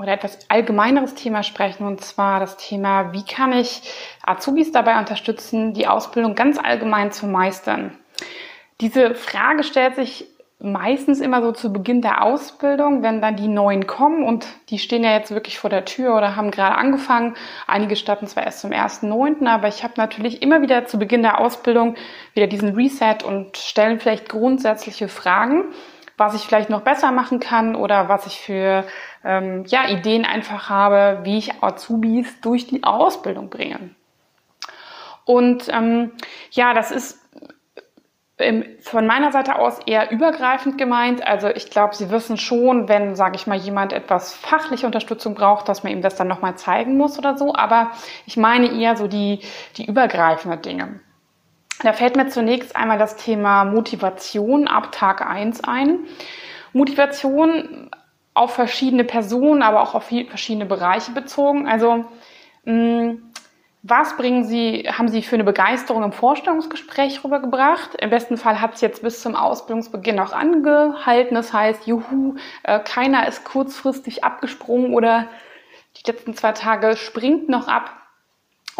oder etwas allgemeineres Thema sprechen, und zwar das Thema, wie kann ich Azubis dabei unterstützen, die Ausbildung ganz allgemein zu meistern. Diese Frage stellt sich meistens immer so zu Beginn der Ausbildung, wenn dann die Neuen kommen und die stehen ja jetzt wirklich vor der Tür oder haben gerade angefangen. Einige starten zwar erst zum 1.9., aber ich habe natürlich immer wieder zu Beginn der Ausbildung wieder diesen Reset und stellen vielleicht grundsätzliche Fragen was ich vielleicht noch besser machen kann oder was ich für ähm, ja, Ideen einfach habe, wie ich Azubis durch die Ausbildung bringe. Und ähm, ja, das ist im, von meiner Seite aus eher übergreifend gemeint. Also ich glaube, Sie wissen schon, wenn, sage ich mal, jemand etwas fachliche Unterstützung braucht, dass man ihm das dann nochmal zeigen muss oder so. Aber ich meine eher so die, die übergreifenden Dinge. Da fällt mir zunächst einmal das Thema Motivation ab Tag 1 ein. Motivation auf verschiedene Personen, aber auch auf verschiedene Bereiche bezogen. Also mh, was bringen Sie, haben Sie für eine Begeisterung im Vorstellungsgespräch rübergebracht? Im besten Fall hat es jetzt bis zum Ausbildungsbeginn auch angehalten. Das heißt, juhu, äh, keiner ist kurzfristig abgesprungen oder die letzten zwei Tage springt noch ab.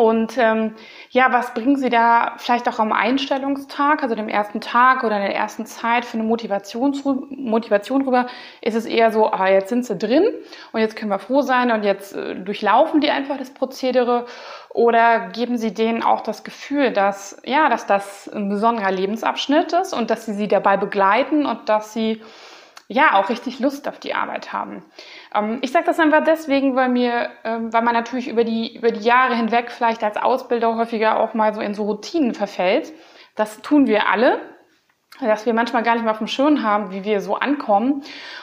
Und ähm, ja, was bringen Sie da vielleicht auch am Einstellungstag, also dem ersten Tag oder in der ersten Zeit für eine Motivation, Motivation rüber? Ist es eher so, ah, jetzt sind sie drin und jetzt können wir froh sein und jetzt äh, durchlaufen die einfach das Prozedere? Oder geben Sie denen auch das Gefühl, dass, ja, dass das ein besonderer Lebensabschnitt ist und dass Sie sie dabei begleiten und dass Sie ja auch richtig Lust auf die Arbeit haben. Ähm, ich sage das einfach deswegen, weil mir, ähm, weil man natürlich über die über die Jahre hinweg vielleicht als Ausbilder häufiger auch mal so in so Routinen verfällt. Das tun wir alle dass wir manchmal gar nicht mal auf dem Schirm haben, wie wir so ankommen.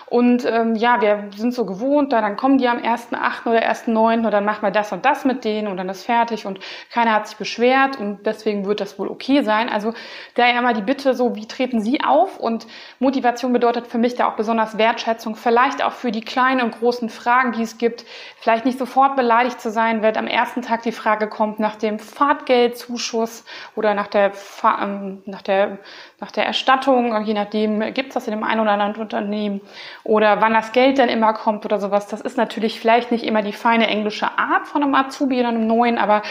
Und ähm, ja, wir sind so gewohnt, da, dann kommen die am 1.8. oder 1.9. und dann machen wir das und das mit denen und dann ist fertig und keiner hat sich beschwert und deswegen wird das wohl okay sein. Also daher immer die Bitte so, wie treten Sie auf? Und Motivation bedeutet für mich da auch besonders Wertschätzung, vielleicht auch für die kleinen und großen Fragen, die es gibt. Vielleicht nicht sofort beleidigt zu sein, wenn am ersten Tag die Frage kommt nach dem Fahrtgeldzuschuss oder nach der, ähm, nach der, nach der Erstattung, je nachdem gibt es das in dem einen oder anderen Unternehmen oder wann das Geld dann immer kommt oder sowas. Das ist natürlich vielleicht nicht immer die feine englische Art von einem Azubi oder einem neuen, aber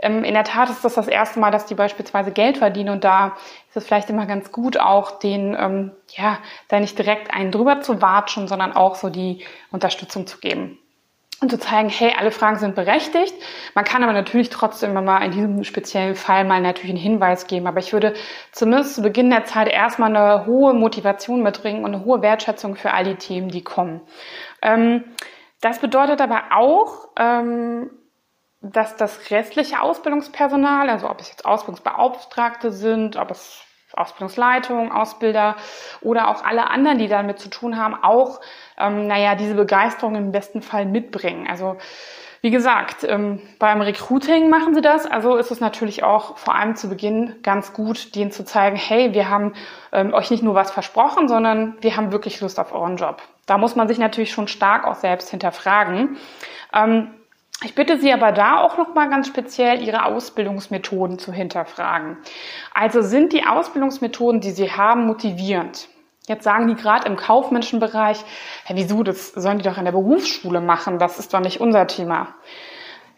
ähm, in der Tat ist das das erste Mal, dass die beispielsweise Geld verdienen und da ist es vielleicht immer ganz gut, auch den, ähm, ja, da nicht direkt einen drüber zu watschen, sondern auch so die Unterstützung zu geben und zu zeigen, hey, alle Fragen sind berechtigt. Man kann aber natürlich trotzdem mal in diesem speziellen Fall mal natürlich einen Hinweis geben. Aber ich würde zumindest zu Beginn der Zeit erstmal eine hohe Motivation mitbringen und eine hohe Wertschätzung für all die Themen, die kommen. Ähm, das bedeutet aber auch, ähm, dass das restliche Ausbildungspersonal, also ob es jetzt Ausbildungsbeauftragte sind, ob es Ausbildungsleitung, Ausbilder oder auch alle anderen, die damit zu tun haben, auch, ähm, naja, diese Begeisterung im besten Fall mitbringen. Also, wie gesagt, ähm, beim Recruiting machen sie das. Also ist es natürlich auch vor allem zu Beginn ganz gut, denen zu zeigen, hey, wir haben ähm, euch nicht nur was versprochen, sondern wir haben wirklich Lust auf euren Job. Da muss man sich natürlich schon stark auch selbst hinterfragen. Ähm, ich bitte Sie aber da auch noch mal ganz speziell Ihre Ausbildungsmethoden zu hinterfragen. Also sind die Ausbildungsmethoden, die Sie haben, motivierend? Jetzt sagen die gerade im kaufmännischen Bereich, ja, wieso, das sollen die doch in der Berufsschule machen, das ist doch nicht unser Thema.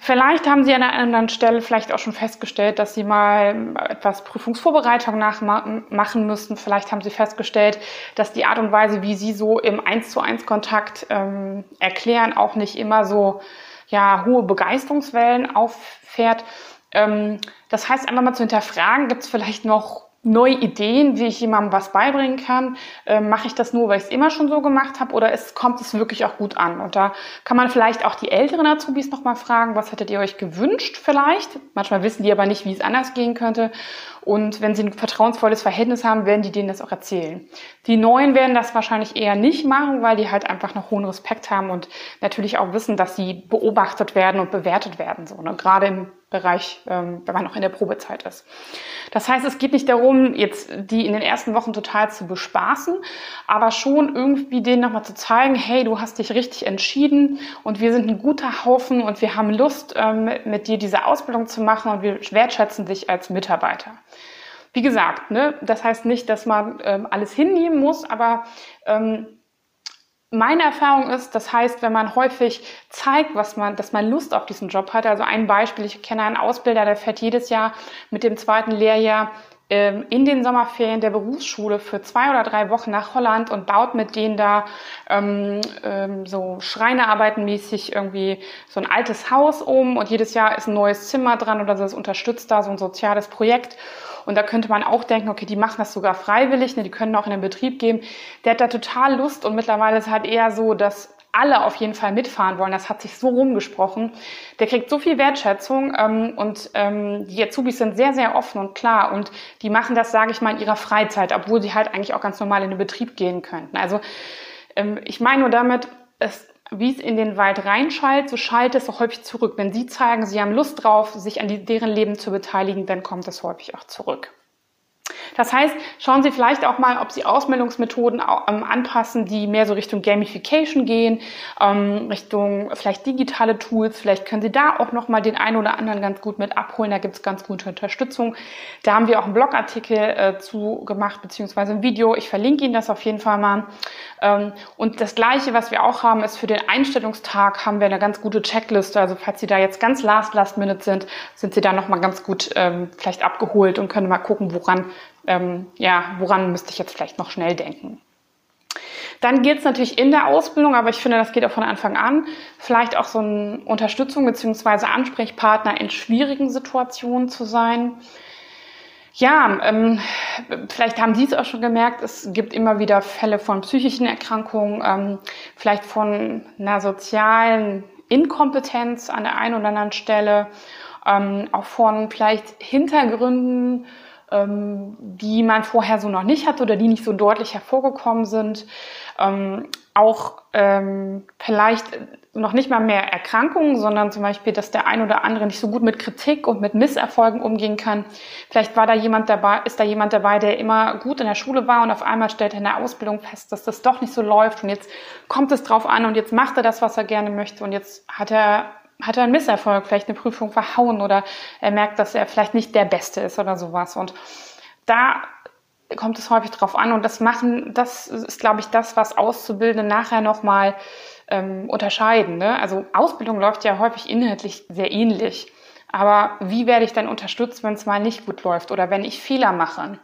Vielleicht haben Sie an einer anderen Stelle vielleicht auch schon festgestellt, dass Sie mal etwas Prüfungsvorbereitung nachmachen müssen. Vielleicht haben Sie festgestellt, dass die Art und Weise, wie Sie so im 1 zu 1 Kontakt ähm, erklären, auch nicht immer so ja, hohe Begeisterungswellen auffährt. Ähm, das heißt, einfach mal zu hinterfragen, gibt es vielleicht noch neue Ideen, wie ich jemandem was beibringen kann. Ähm, Mache ich das nur, weil ich es immer schon so gemacht habe oder ist, kommt es wirklich auch gut an? Und da kann man vielleicht auch die älteren Azubis nochmal fragen, was hättet ihr euch gewünscht vielleicht? Manchmal wissen die aber nicht, wie es anders gehen könnte. Und wenn sie ein vertrauensvolles Verhältnis haben, werden die denen das auch erzählen. Die Neuen werden das wahrscheinlich eher nicht machen, weil die halt einfach noch hohen Respekt haben und natürlich auch wissen, dass sie beobachtet werden und bewertet werden. So, ne? Gerade im Bereich, ähm, wenn man noch in der Probezeit ist. Das heißt, es geht nicht darum, jetzt die in den ersten Wochen total zu bespaßen, aber schon irgendwie denen nochmal zu zeigen, hey, du hast dich richtig entschieden und wir sind ein guter Haufen und wir haben Lust, ähm, mit dir diese Ausbildung zu machen und wir wertschätzen dich als Mitarbeiter. Wie gesagt, ne, das heißt nicht, dass man ähm, alles hinnehmen muss, aber ähm, meine Erfahrung ist, das heißt, wenn man häufig zeigt, was man, dass man Lust auf diesen Job hat. Also ein Beispiel, ich kenne einen Ausbilder, der fährt jedes Jahr mit dem zweiten Lehrjahr ähm, in den Sommerferien der Berufsschule für zwei oder drei Wochen nach Holland und baut mit denen da ähm, ähm, so Schreinerarbeitenmäßig irgendwie so ein altes Haus um und jedes Jahr ist ein neues Zimmer dran oder das unterstützt da so ein soziales Projekt. Und da könnte man auch denken, okay, die machen das sogar freiwillig, ne, die können auch in den Betrieb gehen. Der hat da total Lust und mittlerweile ist halt eher so, dass alle auf jeden Fall mitfahren wollen. Das hat sich so rumgesprochen. Der kriegt so viel Wertschätzung ähm, und ähm, die Azubis sind sehr, sehr offen und klar und die machen das, sage ich mal, in ihrer Freizeit, obwohl sie halt eigentlich auch ganz normal in den Betrieb gehen könnten. Also ähm, ich meine nur damit, es wie es in den Wald reinschallt, so schallt es auch häufig zurück. Wenn Sie zeigen, Sie haben Lust drauf, sich an die, deren Leben zu beteiligen, dann kommt es häufig auch zurück. Das heißt, schauen Sie vielleicht auch mal, ob Sie Ausmeldungsmethoden ähm, anpassen, die mehr so Richtung Gamification gehen, ähm, Richtung vielleicht digitale Tools. Vielleicht können Sie da auch nochmal den einen oder anderen ganz gut mit abholen. Da gibt es ganz gute Unterstützung. Da haben wir auch einen Blogartikel äh, zu gemacht, beziehungsweise ein Video. Ich verlinke Ihnen das auf jeden Fall mal. Ähm, und das Gleiche, was wir auch haben, ist für den Einstellungstag haben wir eine ganz gute Checkliste. Also falls Sie da jetzt ganz last, last minute sind, sind Sie da nochmal ganz gut ähm, vielleicht abgeholt und können mal gucken, woran ähm, ja, woran müsste ich jetzt vielleicht noch schnell denken? Dann geht es natürlich in der Ausbildung, aber ich finde, das geht auch von Anfang an, vielleicht auch so eine Unterstützung bzw. Ansprechpartner in schwierigen Situationen zu sein. Ja, ähm, vielleicht haben Sie es auch schon gemerkt, es gibt immer wieder Fälle von psychischen Erkrankungen, ähm, vielleicht von einer sozialen Inkompetenz an der einen oder anderen Stelle, ähm, auch von vielleicht Hintergründen, ähm, die man vorher so noch nicht hatte oder die nicht so deutlich hervorgekommen sind. Ähm, auch ähm, vielleicht noch nicht mal mehr Erkrankungen, sondern zum Beispiel, dass der ein oder andere nicht so gut mit Kritik und mit Misserfolgen umgehen kann. Vielleicht war da jemand dabei, ist da jemand dabei, der immer gut in der Schule war und auf einmal stellt er in der Ausbildung fest, dass das doch nicht so läuft und jetzt kommt es drauf an und jetzt macht er das, was er gerne möchte und jetzt hat er hat er einen Misserfolg, vielleicht eine Prüfung verhauen oder er merkt, dass er vielleicht nicht der Beste ist oder sowas. Und da kommt es häufig drauf an und das machen, das ist, glaube ich, das, was Auszubildende nachher nochmal ähm, unterscheiden. Ne? Also Ausbildung läuft ja häufig inhaltlich sehr ähnlich. Aber wie werde ich dann unterstützt, wenn es mal nicht gut läuft oder wenn ich Fehler mache?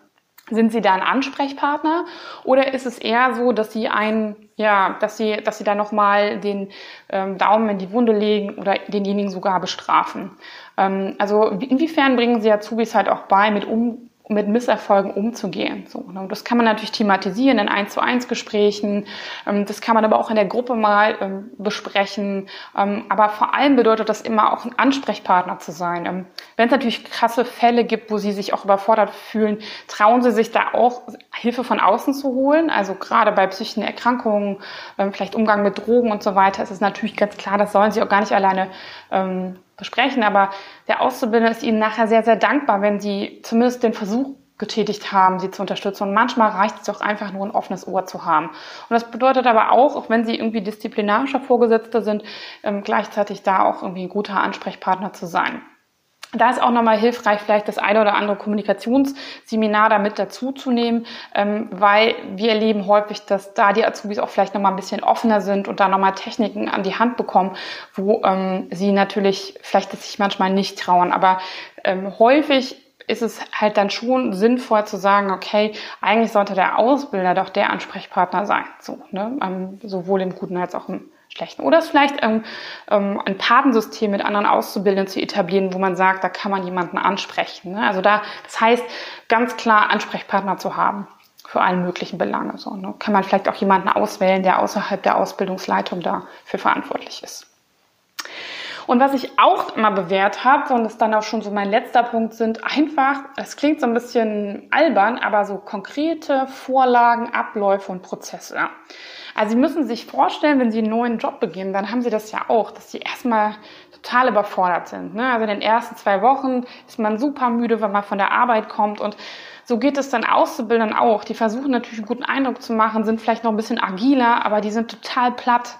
Sind Sie da ein Ansprechpartner oder ist es eher so, dass Sie ein, ja, dass Sie, dass Sie da nochmal den ähm, Daumen in die Wunde legen oder denjenigen sogar bestrafen? Ähm, also inwiefern bringen Sie Azubis halt auch bei, mit um, mit Misserfolgen umzugehen. So, ne? Das kann man natürlich thematisieren in 1 zu 1 Gesprächen. Ähm, das kann man aber auch in der Gruppe mal ähm, besprechen. Ähm, aber vor allem bedeutet das immer auch ein Ansprechpartner zu sein. Wenn es natürlich krasse Fälle gibt, wo Sie sich auch überfordert fühlen, trauen Sie sich da auch Hilfe von außen zu holen. Also gerade bei psychischen Erkrankungen, vielleicht Umgang mit Drogen und so weiter, ist es natürlich ganz klar, das sollen Sie auch gar nicht alleine besprechen, aber der Auszubildende ist Ihnen nachher sehr, sehr dankbar, wenn Sie zumindest den Versuch getätigt haben, sie zu unterstützen. Und manchmal reicht es doch einfach nur ein offenes Ohr zu haben. Und das bedeutet aber auch, auch wenn sie irgendwie disziplinarischer Vorgesetzte sind, ähm, gleichzeitig da auch irgendwie ein guter Ansprechpartner zu sein. Da ist auch nochmal hilfreich, vielleicht das eine oder andere Kommunikationsseminar damit dazuzunehmen, ähm, weil wir erleben häufig, dass da die Azubis auch vielleicht nochmal ein bisschen offener sind und da nochmal Techniken an die Hand bekommen, wo ähm, sie natürlich vielleicht sich manchmal nicht trauen. Aber ähm, häufig ist es halt dann schon sinnvoll zu sagen, okay, eigentlich sollte der Ausbilder doch der Ansprechpartner sein, so, ne? Ähm, sowohl im Guten als auch im sprechen. Oder es vielleicht ähm, ähm, ein Patensystem mit anderen Auszubildenden zu etablieren, wo man sagt, da kann man jemanden ansprechen. Ne? Also da, das heißt, ganz klar Ansprechpartner zu haben für alle möglichen Belange. So, ne? Kann man vielleicht auch jemanden auswählen, der außerhalb der Ausbildungsleitung dafür verantwortlich ist. Und was ich auch immer bewährt habe, und das dann auch schon so mein letzter Punkt sind, einfach, es klingt so ein bisschen albern, aber so konkrete Vorlagen, Abläufe und Prozesse. Also Sie müssen sich vorstellen, wenn Sie einen neuen Job beginnen, dann haben Sie das ja auch, dass Sie erstmal total überfordert sind. Ne? Also in den ersten zwei Wochen ist man super müde, wenn man von der Arbeit kommt und so geht es dann Auszubildenden auch. Die versuchen natürlich einen guten Eindruck zu machen, sind vielleicht noch ein bisschen agiler, aber die sind total platt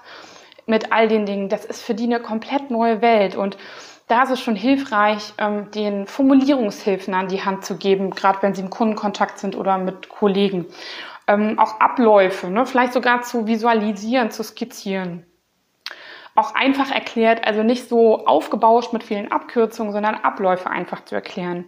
mit all den Dingen. Das ist für die eine komplett neue Welt und da ist es schon hilfreich, ähm, den Formulierungshilfen an die Hand zu geben, gerade wenn sie im Kundenkontakt sind oder mit Kollegen. Ähm, auch Abläufe, ne? vielleicht sogar zu visualisieren, zu skizzieren. Auch einfach erklärt, also nicht so aufgebauscht mit vielen Abkürzungen, sondern Abläufe einfach zu erklären.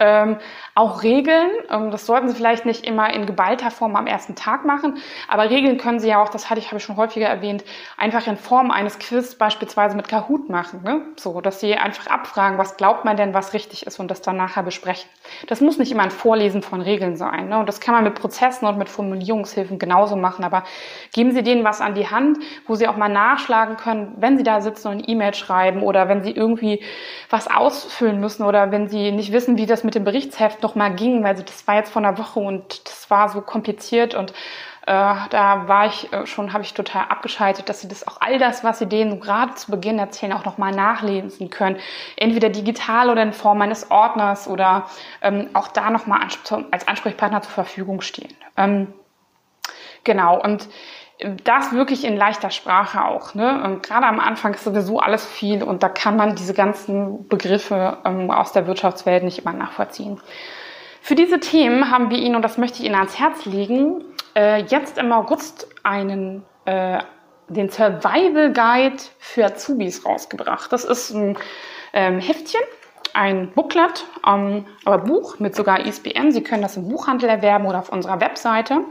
Ähm, auch Regeln, ähm, das sollten Sie vielleicht nicht immer in geballter Form am ersten Tag machen, aber Regeln können Sie ja auch, das hatte ich, habe ich schon häufiger erwähnt, einfach in Form eines Quiz beispielsweise mit Kahoot machen. Ne? So, dass Sie einfach abfragen, was glaubt man denn, was richtig ist und das dann nachher besprechen. Das muss nicht immer ein Vorlesen von Regeln sein. Ne? Und das kann man mit Prozessen und mit Formulierungshilfen genauso machen, aber geben Sie denen was an die Hand, wo Sie auch mal nachschlagen können, wenn Sie da sitzen und eine E-Mail schreiben oder wenn Sie irgendwie was ausfüllen müssen oder wenn Sie nicht wissen, wie das mit mit dem Berichtsheft noch mal ging, weil das war jetzt vor einer Woche und das war so kompliziert und äh, da war ich äh, schon, habe ich total abgeschaltet, dass sie das auch all das, was sie denen gerade zu Beginn erzählen, auch noch mal nachlesen können. Entweder digital oder in Form eines Ordners oder ähm, auch da noch mal als Ansprechpartner zur Verfügung stehen. Ähm, genau und das wirklich in leichter Sprache auch. Ne? Und gerade am Anfang ist sowieso alles viel und da kann man diese ganzen Begriffe ähm, aus der Wirtschaftswelt nicht immer nachvollziehen. Für diese Themen haben wir Ihnen, und das möchte ich Ihnen ans Herz legen, äh, jetzt im August einen, äh, den Survival Guide für Azubis rausgebracht. Das ist ein ähm, Heftchen, ein Booklet, ähm, aber Buch mit sogar ISBN. Sie können das im Buchhandel erwerben oder auf unserer Webseite.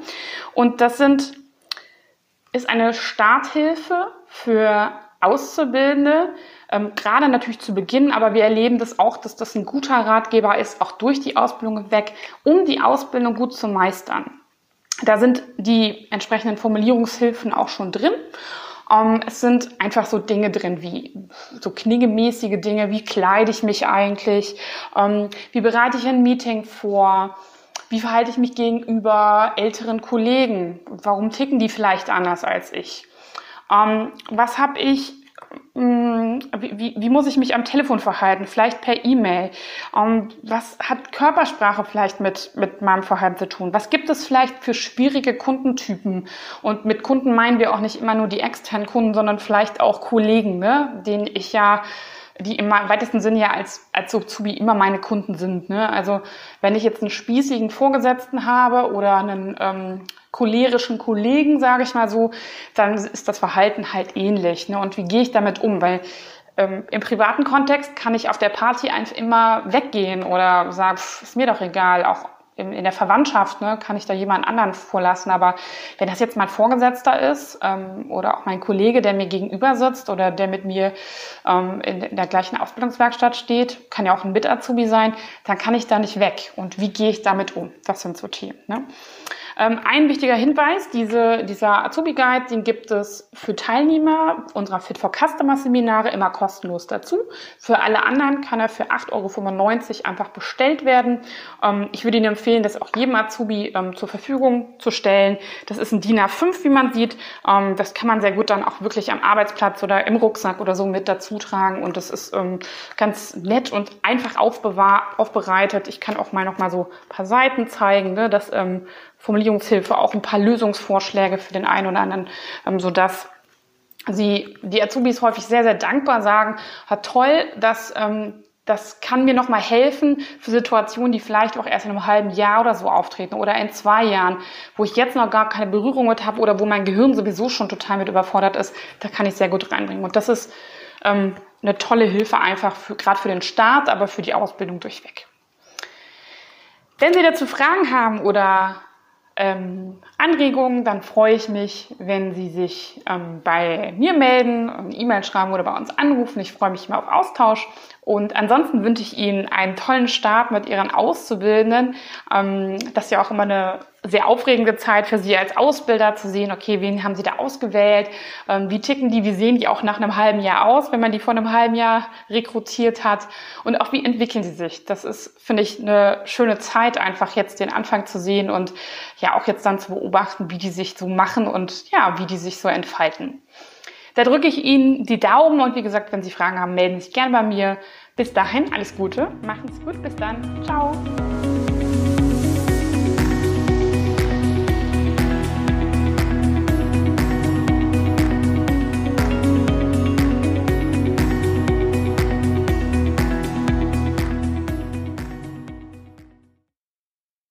Und das sind ist eine Starthilfe für Auszubildende, ähm, gerade natürlich zu Beginn, aber wir erleben das auch, dass das ein guter Ratgeber ist, auch durch die Ausbildung weg, um die Ausbildung gut zu meistern. Da sind die entsprechenden Formulierungshilfen auch schon drin. Ähm, es sind einfach so Dinge drin wie so kniegemäßige Dinge, wie kleide ich mich eigentlich, ähm, wie bereite ich ein Meeting vor, wie verhalte ich mich gegenüber älteren Kollegen? Warum ticken die vielleicht anders als ich? Ähm, was habe ich mm, wie, wie, muss ich mich am Telefon verhalten? Vielleicht per E-Mail. Ähm, was hat Körpersprache vielleicht mit, mit meinem Verhalten zu tun? Was gibt es vielleicht für schwierige Kundentypen? Und mit Kunden meinen wir auch nicht immer nur die externen Kunden, sondern vielleicht auch Kollegen, ne? denen ich ja die im weitesten Sinne ja als, als Azubi immer meine Kunden sind. Ne? Also wenn ich jetzt einen spießigen Vorgesetzten habe oder einen ähm, cholerischen Kollegen, sage ich mal so, dann ist das Verhalten halt ähnlich. Ne? Und wie gehe ich damit um? Weil ähm, im privaten Kontext kann ich auf der Party einfach immer weggehen oder sagen, ist mir doch egal, auch in, der Verwandtschaft ne, kann ich da jemand anderen vorlassen. Aber wenn das jetzt mein Vorgesetzter ist ähm, oder auch mein Kollege, der mir gegenüber sitzt oder der mit mir ähm, in, in der gleichen Ausbildungswerkstatt steht, kann ja auch ein Mit-Azubi sein, dann kann ich da nicht weg. Und wie gehe ich damit um? Das sind so Themen. Ne? Ähm, ein wichtiger Hinweis, diese, dieser Azubi-Guide, den gibt es für Teilnehmer unserer Fit for Customer Seminare immer kostenlos dazu. Für alle anderen kann er für 8,95 Euro einfach bestellt werden. Ähm, ich würde Ihnen empfehlen, das auch jedem Azubi ähm, zur Verfügung zu stellen. Das ist ein DIN A5, wie man sieht. Ähm, das kann man sehr gut dann auch wirklich am Arbeitsplatz oder im Rucksack oder so mit dazu tragen. Und das ist ähm, ganz nett und einfach aufbereitet. Ich kann auch mal noch mal so ein paar Seiten zeigen, ne, dass ähm, Formulierungshilfe auch ein paar Lösungsvorschläge für den einen oder anderen, ähm, sodass sie die Azubis häufig sehr, sehr dankbar sagen, hat toll, dass ähm, das kann mir nochmal helfen für Situationen, die vielleicht auch erst in einem halben Jahr oder so auftreten oder in zwei Jahren, wo ich jetzt noch gar keine Berührung mit habe oder wo mein Gehirn sowieso schon total mit überfordert ist. Da kann ich sehr gut reinbringen. Und das ist ähm, eine tolle Hilfe einfach für, gerade für den Start, aber für die Ausbildung durchweg. Wenn Sie dazu Fragen haben oder ähm, Anregungen, dann freue ich mich, wenn Sie sich ähm, bei mir melden, eine E-Mail schreiben oder bei uns anrufen. Ich freue mich immer auf Austausch. Und ansonsten wünsche ich Ihnen einen tollen Start mit Ihren Auszubildenden. Ähm, das ist ja auch immer eine sehr aufregende Zeit für Sie als Ausbilder zu sehen, okay, wen haben Sie da ausgewählt, ähm, wie ticken die, wie sehen die auch nach einem halben Jahr aus, wenn man die vor einem halben Jahr rekrutiert hat und auch wie entwickeln sie sich. Das ist, finde ich, eine schöne Zeit, einfach jetzt den Anfang zu sehen und ja auch jetzt dann zu beobachten, wie die sich so machen und ja, wie die sich so entfalten. Da drücke ich Ihnen die Daumen und wie gesagt, wenn Sie Fragen haben, melden Sie sich gerne bei mir. Bis dahin, alles Gute, machen Sie gut, bis dann, ciao.